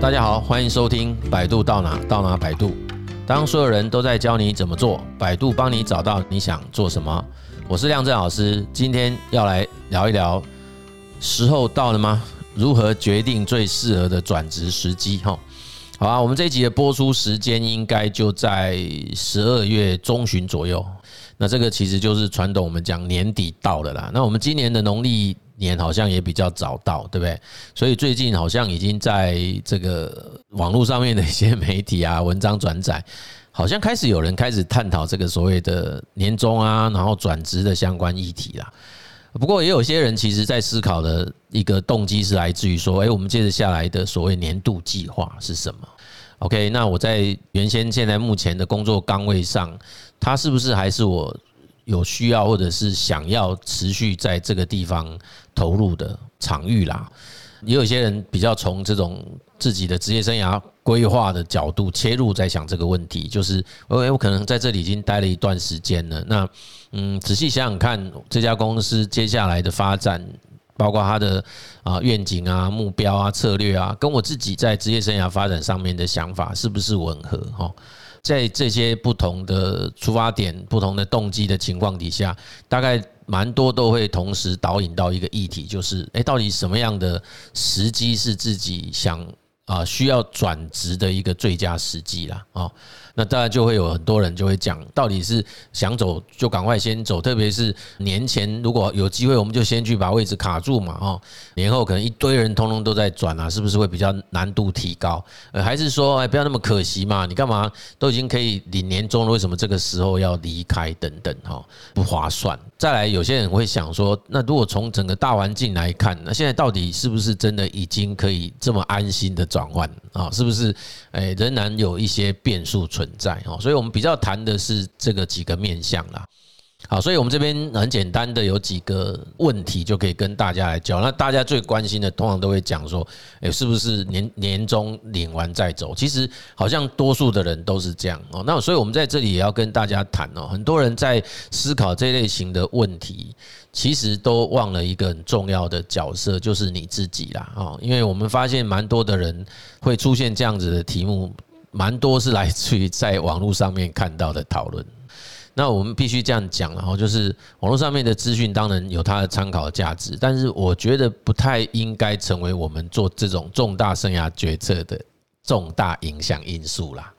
大家好，欢迎收听百度到哪到哪百度。当所有人都在教你怎么做，百度帮你找到你想做什么。我是亮正老师，今天要来聊一聊，时候到了吗？如何决定最适合的转职时机？哈，好啊，我们这一集的播出时间应该就在十二月中旬左右。那这个其实就是传统，我们讲年底到了啦。那我们今年的农历年好像也比较早到，对不对？所以最近好像已经在这个网络上面的一些媒体啊、文章转载，好像开始有人开始探讨这个所谓的年终啊，然后转职的相关议题啦。不过也有些人其实在思考的一个动机是来自于说，哎，我们接着下来的所谓年度计划是什么？OK，那我在原先现在目前的工作岗位上，它是不是还是我有需要或者是想要持续在这个地方投入的场域啦？也有些人比较从这种自己的职业生涯规划的角度切入，在想这个问题，就是我我可能在这里已经待了一段时间了，那嗯，仔细想想看，这家公司接下来的发展，包括它的啊愿景啊、目标啊、策略啊，跟我自己在职业生涯发展上面的想法是不是吻合？哈。在这些不同的出发点、不同的动机的情况底下，大概蛮多都会同时导引到一个议题，就是诶，到底什么样的时机是自己想啊需要转职的一个最佳时机啦？啊？那当然就会有很多人就会讲，到底是想走就赶快先走，特别是年前如果有机会，我们就先去把位置卡住嘛，哦，年后可能一堆人通通都在转啊，是不是会比较难度提高？呃，还是说，哎，不要那么可惜嘛，你干嘛都已经可以领年终了，为什么这个时候要离开？等等，哈，不划算。再来，有些人会想说，那如果从整个大环境来看，那现在到底是不是真的已经可以这么安心的转换啊？是不是？哎，仍然有一些变数存在哦，所以我们比较谈的是这个几个面向啦。好，所以我们这边很简单的有几个问题就可以跟大家来教。那大家最关心的，通常都会讲说，诶，是不是年年终领完再走？其实好像多数的人都是这样哦。那所以我们在这里也要跟大家谈哦，很多人在思考这类型的问题，其实都忘了一个很重要的角色，就是你自己啦哦。因为我们发现蛮多的人会出现这样子的题目。蛮多是来自于在网络上面看到的讨论，那我们必须这样讲，然后就是网络上面的资讯当然有它的参考价值，但是我觉得不太应该成为我们做这种重大生涯决策的重大影响因素啦。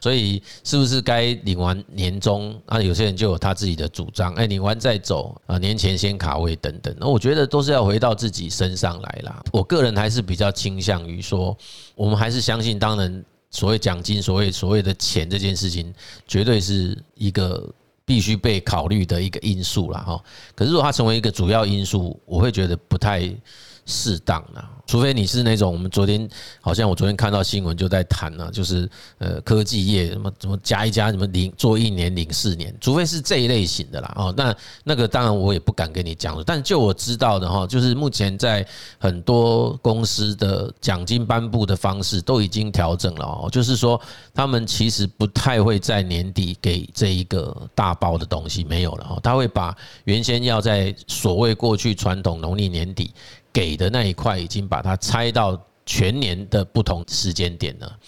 所以是不是该领完年终啊？有些人就有他自己的主张，哎，领完再走啊，年前先卡位等等。那我觉得都是要回到自己身上来啦。我个人还是比较倾向于说，我们还是相信，当然。所谓奖金，所谓所谓的钱这件事情，绝对是一个必须被考虑的一个因素了哈。可是如果它成为一个主要因素，我会觉得不太适当了。除非你是那种，我们昨天好像我昨天看到新闻就在谈呢，就是呃科技业什么什么加一加什么零做一年零四年，除非是这一类型的啦哦，那那个当然我也不敢跟你讲，但就我知道的哈，就是目前在很多公司的奖金颁布的方式都已经调整了哦，就是说他们其实不太会在年底给这一个大包的东西没有了哦，他会把原先要在所谓过去传统农历年底。给的那一块已经把它拆到全年的不同时间点了。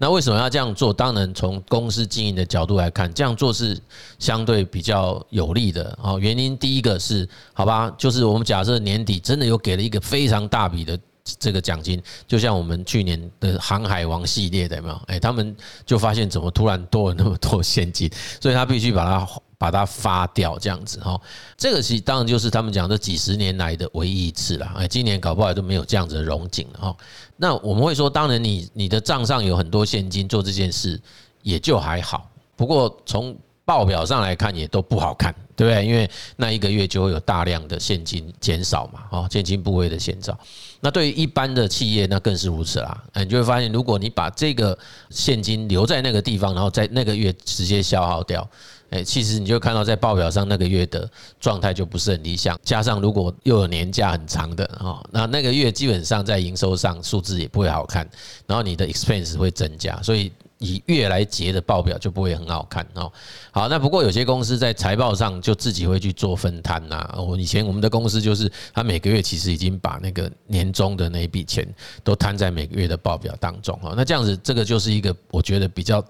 那为什么要这样做？当然，从公司经营的角度来看，这样做是相对比较有利的。哦，原因第一个是，好吧，就是我们假设年底真的有给了一个非常大笔的这个奖金，就像我们去年的航海王系列的，有没有？哎，他们就发现怎么突然多了那么多现金，所以他必须把它。把它发掉，这样子哈，这个其实当然就是他们讲这几十年来的唯一一次了。哎，今年搞不好都没有这样子的融景了哈。那我们会说，当然你你的账上有很多现金做这件事，也就还好。不过从报表上来看，也都不好看，对不对？因为那一个月就会有大量的现金减少嘛，哦，现金部位的减少。那对于一般的企业，那更是如此啦。你就会发现，如果你把这个现金留在那个地方，然后在那个月直接消耗掉。哎，其实你就看到在报表上那个月的状态就不是很理想，加上如果又有年假很长的哦，那那个月基本上在营收上数字也不会好看，然后你的 expense 会增加，所以以月来结的报表就不会很好看哦。好，那不过有些公司在财报上就自己会去做分摊呐。我以前我们的公司就是，他每个月其实已经把那个年终的那一笔钱都摊在每个月的报表当中哦。那这样子，这个就是一个我觉得比较。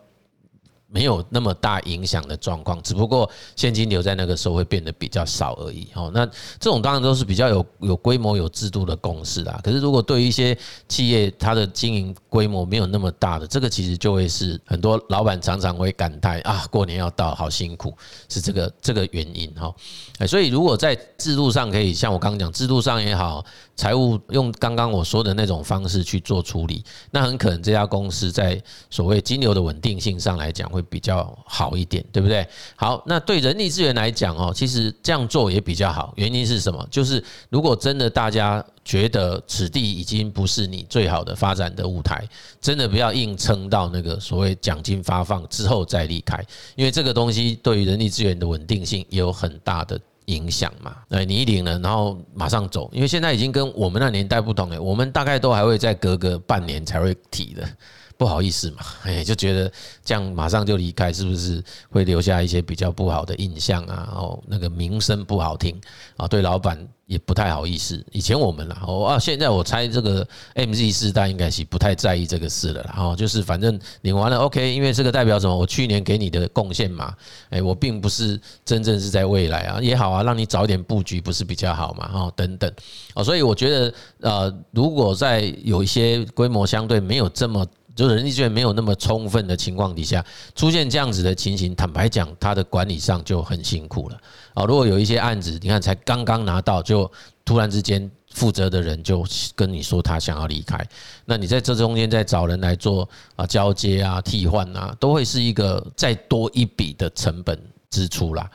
没有那么大影响的状况，只不过现金流在那个时候会变得比较少而已。哦，那这种当然都是比较有有规模、有制度的公司啦。可是如果对于一些企业，它的经营规模没有那么大的，这个其实就会是很多老板常常会感叹啊，过年要到，好辛苦，是这个这个原因哈。哎所以如果在制度上可以像我刚刚讲，制度上也好，财务用刚刚我说的那种方式去做处理，那很可能这家公司在所谓金流的稳定性上来讲。会比较好一点，对不对？好，那对人力资源来讲哦，其实这样做也比较好。原因是什么？就是如果真的大家觉得此地已经不是你最好的发展的舞台，真的不要硬撑到那个所谓奖金发放之后再离开，因为这个东西对于人力资源的稳定性也有很大的影响嘛。哎，你一领了，然后马上走，因为现在已经跟我们那年代不同了，我们大概都还会再隔个半年才会提的。不好意思嘛，哎，就觉得这样马上就离开，是不是会留下一些比较不好的印象啊？哦，那个名声不好听啊，对老板也不太好意思。以前我们啦，哦啊，现在我猜这个 MZ 世代应该是不太在意这个事了啦。哦，就是反正领完了 OK，因为这个代表什么？我去年给你的贡献嘛，哎，我并不是真正是在未来啊，也好啊，让你早一点布局不是比较好嘛？哦，等等哦，所以我觉得呃，如果在有一些规模相对没有这么就是人力资源没有那么充分的情况底下，出现这样子的情形，坦白讲，他的管理上就很辛苦了啊。如果有一些案子，你看才刚刚拿到，就突然之间负责的人就跟你说他想要离开，那你在这中间再找人来做啊交接啊替换啊，都会是一个再多一笔的成本支出啦。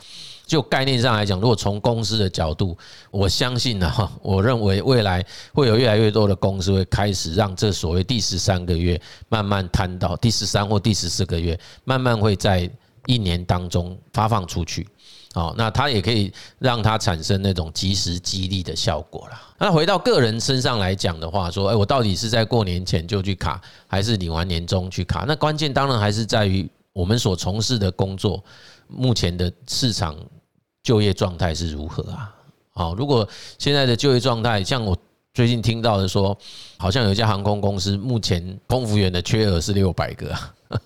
就概念上来讲，如果从公司的角度，我相信呢，哈，我认为未来会有越来越多的公司会开始让这所谓第十三个月慢慢摊到第十三或第十四个月，慢慢会在一年当中发放出去。好，那它也可以让它产生那种即时激励的效果了。那回到个人身上来讲的话，说，哎，我到底是在过年前就去卡，还是领完年终去卡？那关键当然还是在于我们所从事的工作。目前的市场就业状态是如何啊？好，如果现在的就业状态，像我最近听到的说，好像有一家航空公司目前空服员的缺额是六百个啊，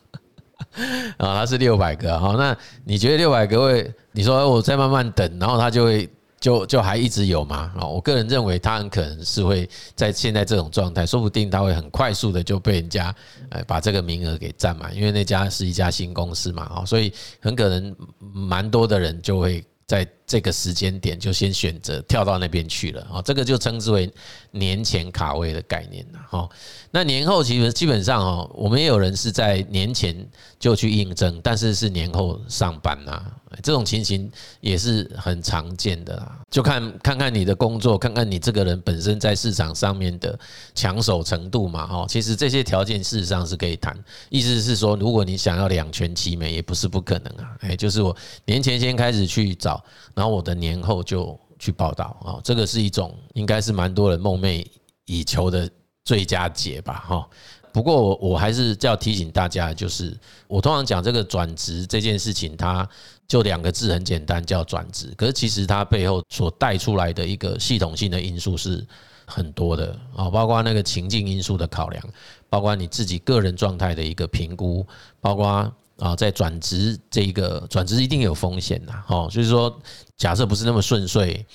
啊，它是六百个。啊，那你觉得六百个会？你说我再慢慢等，然后它就会？就就还一直有吗？啊，我个人认为他很可能是会在现在这种状态，说不定他会很快速的就被人家呃把这个名额给占满，因为那家是一家新公司嘛，啊，所以很可能蛮多的人就会在这个时间点就先选择跳到那边去了啊，这个就称之为年前卡位的概念了哈。那年后其实基本上哦，我们也有人是在年前就去应征，但是是年后上班呐。这种情形也是很常见的啦，就看看看你的工作，看看你这个人本身在市场上面的抢手程度嘛，哈，其实这些条件事实上是可以谈。意思是说，如果你想要两全其美，也不是不可能啊。哎，就是我年前先开始去找，然后我的年后就去报道啊，这个是一种应该是蛮多人梦寐以求的最佳解吧，哈。不过我我还是要提醒大家，就是我通常讲这个转职这件事情，它就两个字很简单，叫转职。可是其实它背后所带出来的一个系统性的因素是很多的啊，包括那个情境因素的考量，包括你自己个人状态的一个评估，包括啊在转职这个转职一定有风险呐，哦，就是说假设不是那么顺遂，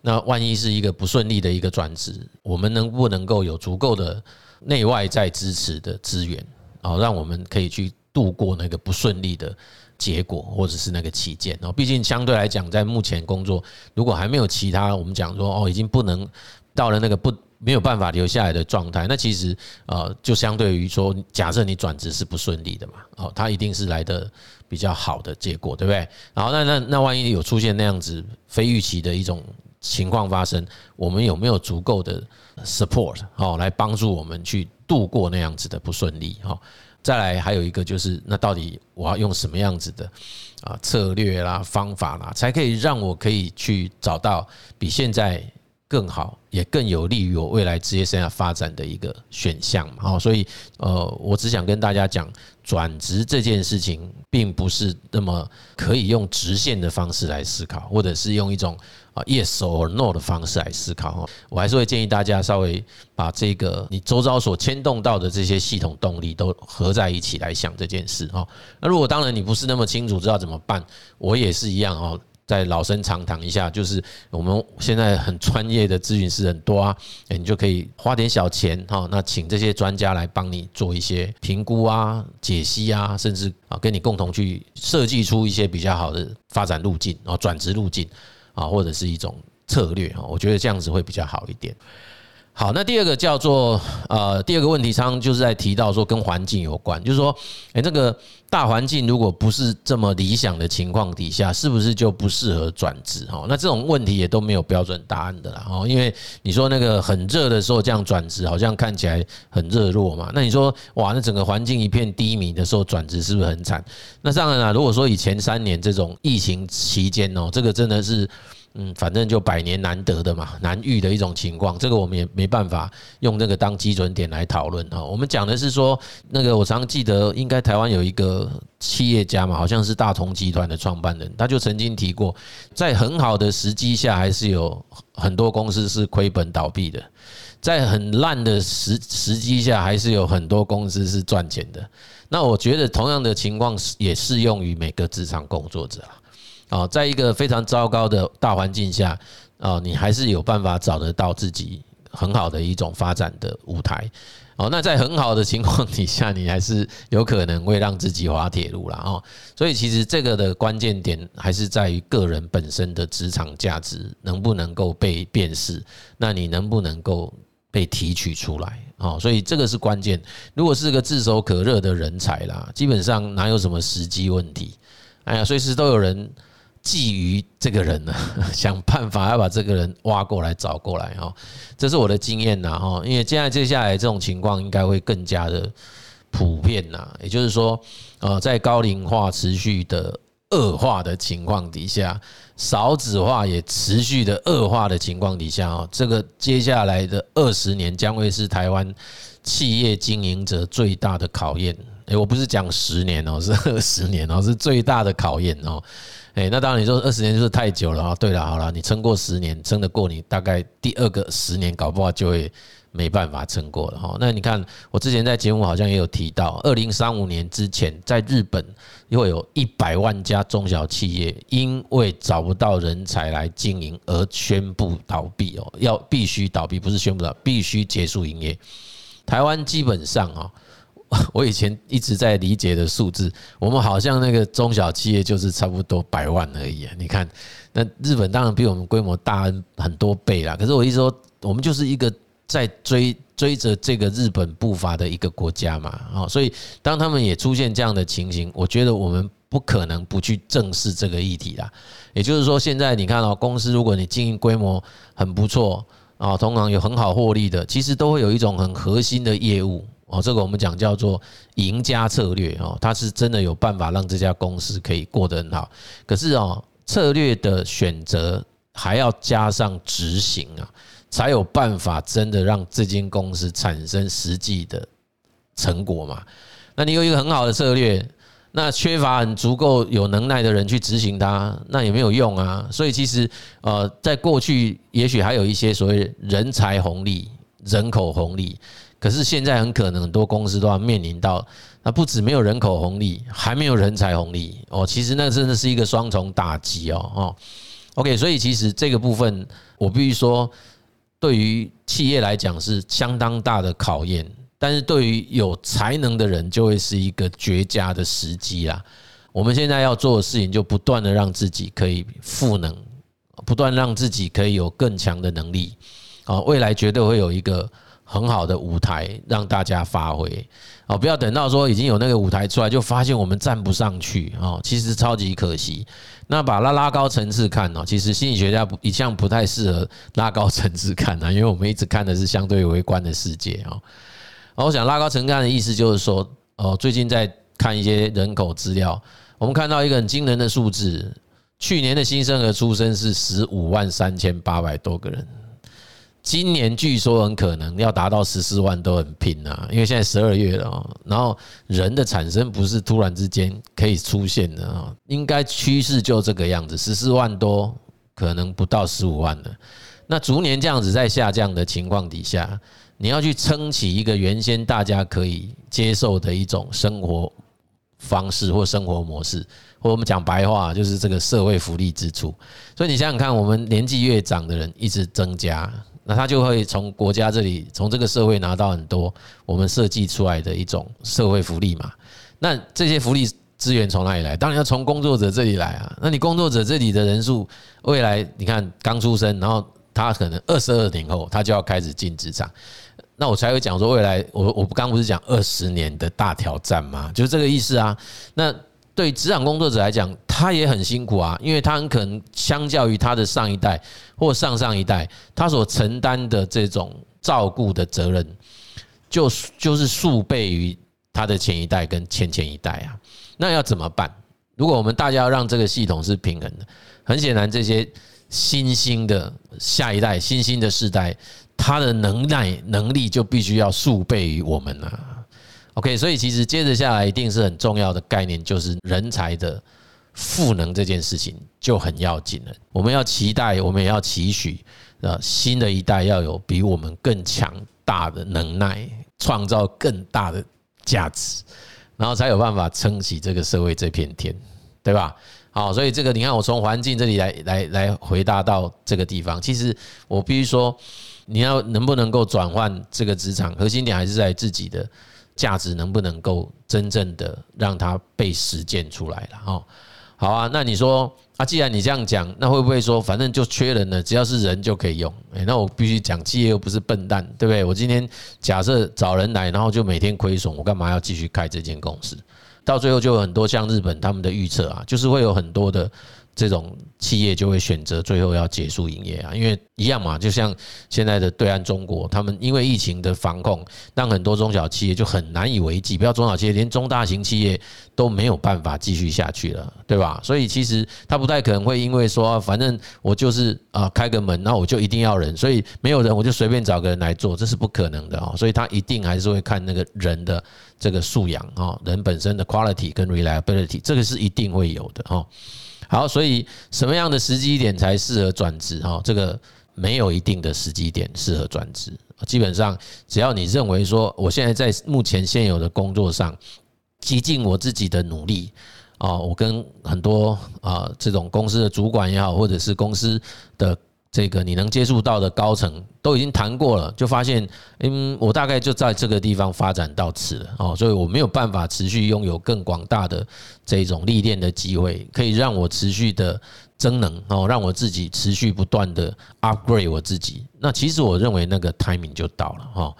那万一是一个不顺利的一个转职，我们能不能够有足够的内外在支持的资源，啊，让我们可以去度过那个不顺利的结果，或者是那个期间哦。毕竟相对来讲，在目前工作，如果还没有其他，我们讲说哦，已经不能到了那个不没有办法留下来的状态，那其实呃，就相对于说，假设你转职是不顺利的嘛，哦，它一定是来的比较好的结果，对不对？然后那那那万一有出现那样子非预期的一种情况发生，我们有没有足够的 support 哦来帮助我们去度过那样子的不顺利哈？再来还有一个就是，那到底我要用什么样子的啊策略啦、方法啦，才可以让我可以去找到比现在更好，也更有利于我未来职业生涯发展的一个选项嘛。好，所以呃，我只想跟大家讲，转职这件事情，并不是那么可以用直线的方式来思考，或者是用一种啊 yes or no 的方式来思考。哈，我还是会建议大家稍微把这个你周遭所牵动到的这些系统动力都合在一起来想这件事。哈，那如果当然你不是那么清楚知道怎么办，我也是一样哦。再老生常谈一下，就是我们现在很专业的咨询师很多啊，你就可以花点小钱哈，那请这些专家来帮你做一些评估啊、解析啊，甚至啊跟你共同去设计出一些比较好的发展路径啊、转职路径啊，或者是一种策略哈，我觉得这样子会比较好一点。好，那第二个叫做呃，第二个问题，常就是在提到说跟环境有关，就是说，哎，这个大环境如果不是这么理想的情况底下，是不是就不适合转职？哈，那这种问题也都没有标准答案的啦。哦，因为你说那个很热的时候这样转职，好像看起来很热络嘛。那你说哇，那整个环境一片低迷的时候转职是不是很惨？那当然了，如果说以前三年这种疫情期间哦，这个真的是。嗯，反正就百年难得的嘛，难遇的一种情况，这个我们也没办法用那个当基准点来讨论哈。我们讲的是说，那个我常记得，应该台湾有一个企业家嘛，好像是大同集团的创办人，他就曾经提过，在很好的时机下，还是有很多公司是亏本倒闭的；在很烂的时时机下，还是有很多公司是赚钱的。那我觉得同样的情况也适用于每个职场工作者啊。啊，在一个非常糟糕的大环境下，啊，你还是有办法找得到自己很好的一种发展的舞台。哦，那在很好的情况底下，你还是有可能会让自己滑铁卢了哦。所以其实这个的关键点还是在于个人本身的职场价值能不能够被辨识，那你能不能够被提取出来？哦，所以这个是关键。如果是个炙手可热的人才啦，基本上哪有什么时机问题？哎呀，随时都有人。觊觎这个人呢，想办法要把这个人挖过来找过来哈，这是我的经验呐哈，因为现在接下来这种情况应该会更加的普遍呐，也就是说，呃，在高龄化持续的恶化的情况底下，少子化也持续的恶化的情况底下哦，这个接下来的二十年将会是台湾企业经营者最大的考验。诶，我不是讲十年哦，是二十年哦，是最大的考验哦。诶，那当然你说二十年就是太久了啊。对了，好了，你撑过十年，撑得过你大概第二个十年，搞不好就会没办法撑过了哈。那你看，我之前在节目好像也有提到，二零三五年之前，在日本会有一百万家中小企业因为找不到人才来经营而宣布倒闭哦，要必须倒闭，不是宣布倒，必须结束营业。台湾基本上啊。我以前一直在理解的数字，我们好像那个中小企业就是差不多百万而已啊。你看，那日本当然比我们规模大很多倍啦。可是我意思说，我们就是一个在追追着这个日本步伐的一个国家嘛。啊，所以当他们也出现这样的情形，我觉得我们不可能不去正视这个议题啦。也就是说，现在你看哦，公司如果你经营规模很不错啊，通常有很好获利的，其实都会有一种很核心的业务。哦，这个我们讲叫做赢家策略哦，它是真的有办法让这家公司可以过得很好。可是哦，策略的选择还要加上执行啊，才有办法真的让这间公司产生实际的成果嘛。那你有一个很好的策略，那缺乏很足够有能耐的人去执行它，那也没有用啊。所以其实呃，在过去也许还有一些所谓人才红利、人口红利。可是现在很可能很多公司都要面临到，那不止没有人口红利，还没有人才红利哦。其实那真的是一个双重打击哦。哦，OK，所以其实这个部分我必须说，对于企业来讲是相当大的考验，但是对于有才能的人就会是一个绝佳的时机啦。我们现在要做的事情就不断的让自己可以赋能，不断让自己可以有更强的能力啊，未来绝对会有一个。很好的舞台让大家发挥哦，不要等到说已经有那个舞台出来，就发现我们站不上去哦，其实超级可惜。那把它拉高层次看哦，其实心理学家一向不太适合拉高层次看啊，因为我们一直看的是相对微观的世界哦。我想拉高层次看的意思就是说，哦，最近在看一些人口资料，我们看到一个很惊人的数字，去年的新生儿出生是十五万三千八百多个人。今年据说很可能要达到十四万都很拼啊，因为现在十二月了，然后人的产生不是突然之间可以出现的啊，应该趋势就这个样子，十四万多可能不到十五万了。那逐年这样子在下降的情况底下，你要去撑起一个原先大家可以接受的一种生活方式或生活模式，或我们讲白话就是这个社会福利支出。所以你想想看，我们年纪越长的人一直增加。那他就会从国家这里，从这个社会拿到很多我们设计出来的一种社会福利嘛。那这些福利资源从哪里来？当然要从工作者这里来啊。那你工作者这里的人数，未来你看刚出生，然后他可能二十二年后他就要开始进职场，那我才会讲说未来我我刚不是讲二十年的大挑战吗？就是这个意思啊。那对职场工作者来讲，他也很辛苦啊，因为他很可能相较于他的上一代或上上一代，他所承担的这种照顾的责任，就就是数倍于他的前一代跟前前一代啊。那要怎么办？如果我们大家要让这个系统是平衡的，很显然这些新兴的下一代、新兴的世代，他的能耐能力就必须要数倍于我们啊。OK，所以其实接着下来一定是很重要的概念，就是人才的赋能这件事情就很要紧了。我们要期待，我们也要期许，呃，新的一代要有比我们更强大的能耐，创造更大的价值，然后才有办法撑起这个社会这片天，对吧？好，所以这个你看，我从环境这里来来来回答到这个地方，其实我必须说，你要能不能够转换这个职场，核心点还是在自己的。价值能不能够真正的让它被实践出来了？哦，好啊，那你说啊，既然你这样讲，那会不会说反正就缺人了，只要是人就可以用？诶，那我必须讲，企业又不是笨蛋，对不对？我今天假设找人来，然后就每天亏损，我干嘛要继续开这间公司？到最后就有很多像日本他们的预测啊，就是会有很多的。这种企业就会选择最后要结束营业啊，因为一样嘛，就像现在的对岸中国，他们因为疫情的防控，让很多中小企业就很难以为继，不要中小企业，连中大型企业都没有办法继续下去了，对吧？所以其实他不太可能会因为说，反正我就是啊开个门，那我就一定要人，所以没有人我就随便找个人来做，这是不可能的哦。所以他一定还是会看那个人的这个素养啊，人本身的 quality 跟 reliability，这个是一定会有的哈。好，所以什么样的时机点才适合转职？哈，这个没有一定的时机点适合转职。基本上，只要你认为说，我现在在目前现有的工作上，极尽我自己的努力啊，我跟很多啊这种公司的主管也好，或者是公司的。这个你能接触到的高层都已经谈过了，就发现，嗯，我大概就在这个地方发展到此了哦，所以我没有办法持续拥有更广大的这种历练的机会，可以让我持续的增能哦，让我自己持续不断的 upgrade 我自己。那其实我认为那个 timing 就到了哈。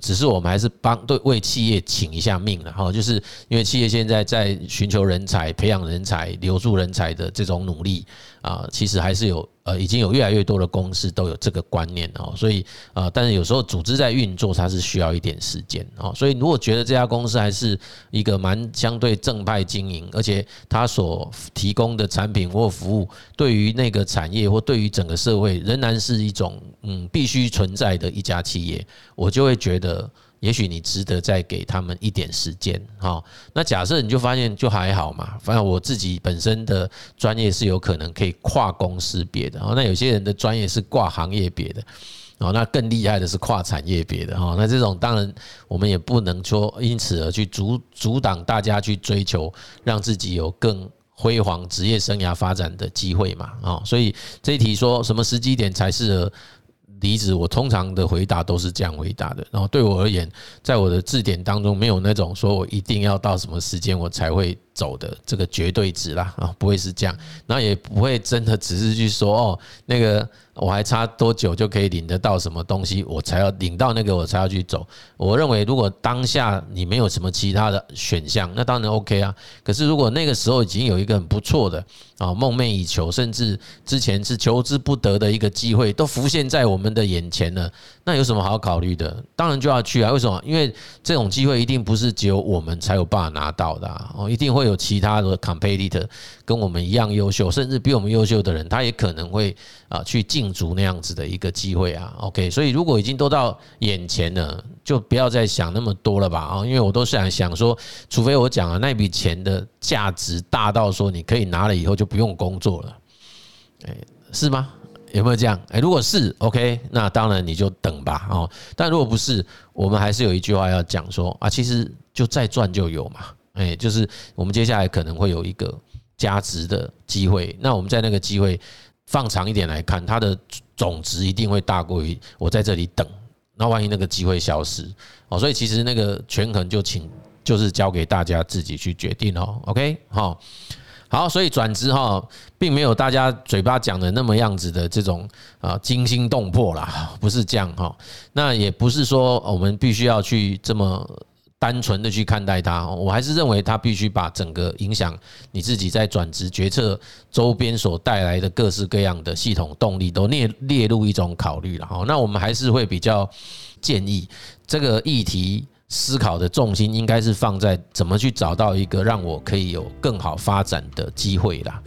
只是我们还是帮对为企业请一下命了哈，就是因为企业现在在寻求人才、培养人才、留住人才的这种努力啊，其实还是有呃，已经有越来越多的公司都有这个观念哦，所以啊，但是有时候组织在运作，它是需要一点时间哦，所以如果觉得这家公司还是一个蛮相对正派经营，而且它所提供的产品或服务对于那个产业或对于整个社会仍然是一种嗯必须存在的一家企业，我就会觉得。也许你值得再给他们一点时间，哈。那假设你就发现就还好嘛，反正我自己本身的专业是有可能可以跨公司别的，那有些人的专业是跨行业别的，哦，那更厉害的是跨产业别的，哈。那这种当然我们也不能说因此而去阻阻挡大家去追求让自己有更辉煌职业生涯发展的机会嘛，啊。所以这一题说什么时机点才适合？离职，我通常的回答都是这样回答的。然后对我而言，在我的字典当中没有那种说我一定要到什么时间我才会走的这个绝对值啦啊，不会是这样。那也不会真的只是去说哦，那个我还差多久就可以领得到什么东西，我才要领到那个我才要去走。我认为如果当下你没有什么其他的选项，那当然 OK 啊。可是如果那个时候已经有一个很不错的啊，梦寐以求，甚至之前是求之不得的一个机会，都浮现在我们的眼前了，那有什么好考虑的？当然就要去啊！为什么？因为这种机会一定不是只有我们才有办法拿到的哦，一定会。会有其他的 competitor 跟我们一样优秀，甚至比我们优秀的人，他也可能会啊去竞逐那样子的一个机会啊。OK，所以如果已经都到眼前了，就不要再想那么多了吧啊！因为我都是想想说，除非我讲了那笔钱的价值大到说你可以拿了以后就不用工作了，哎，是吗？有没有这样？哎，如果是 OK，那当然你就等吧哦。但如果不是，我们还是有一句话要讲说啊，其实就再赚就有嘛。哎，就是我们接下来可能会有一个加值的机会。那我们在那个机会放长一点来看，它的总值一定会大过于我在这里等。那万一那个机会消失哦，所以其实那个权衡就请就是交给大家自己去决定哦。OK，好。好，所以转职哈，并没有大家嘴巴讲的那么样子的这种啊惊心动魄啦，不是这样哈。那也不是说我们必须要去这么单纯的去看待它。我还是认为它必须把整个影响你自己在转职决策周边所带来的各式各样的系统动力都列列入一种考虑了哈。那我们还是会比较建议这个议题。思考的重心应该是放在怎么去找到一个让我可以有更好发展的机会啦，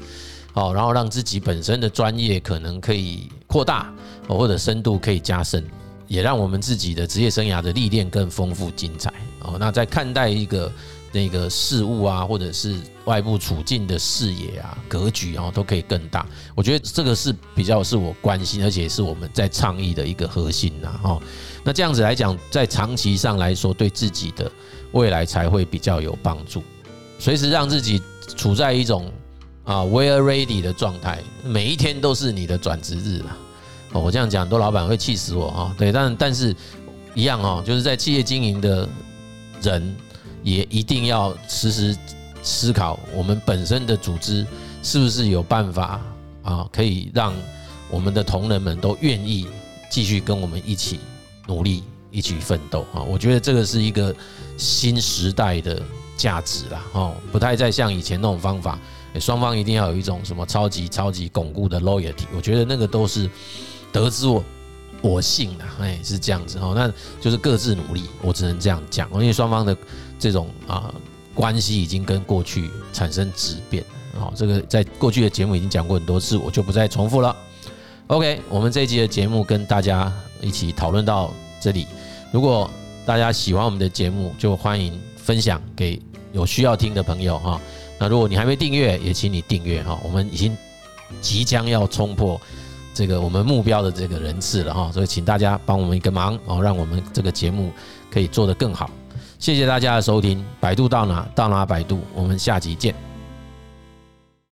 好，然后让自己本身的专业可能可以扩大，或者深度可以加深，也让我们自己的职业生涯的历练更丰富精彩哦。那在看待一个那个事物啊，或者是外部处境的视野啊、格局啊，都可以更大。我觉得这个是比较是我关心，而且是我们在倡议的一个核心呐，哈。那这样子来讲，在长期上来说，对自己的未来才会比较有帮助。随时让自己处在一种啊 we're ready 的状态，每一天都是你的转职日了。哦，我这样讲，很多老板会气死我啊。对，但但是一样哦，就是在企业经营的人，也一定要时时思考，我们本身的组织是不是有办法啊，可以让我们的同仁们都愿意继续跟我们一起。努力一起奋斗啊！我觉得这个是一个新时代的价值啦，哦，不太再像以前那种方法，双方一定要有一种什么超级超级巩固的 loyalty，我觉得那个都是得知我我信了，哎，是这样子哦，那就是各自努力，我只能这样讲，因为双方的这种啊关系已经跟过去产生质变，哦，这个在过去的节目已经讲过很多次，我就不再重复了。OK，我们这一集的节目跟大家一起讨论到这里。如果大家喜欢我们的节目，就欢迎分享给有需要听的朋友哈。那如果你还没订阅，也请你订阅哈。我们已经即将要冲破这个我们目标的这个人次了哈，所以请大家帮我们一个忙哦，让我们这个节目可以做得更好。谢谢大家的收听，百度到哪到哪百度，我们下集见。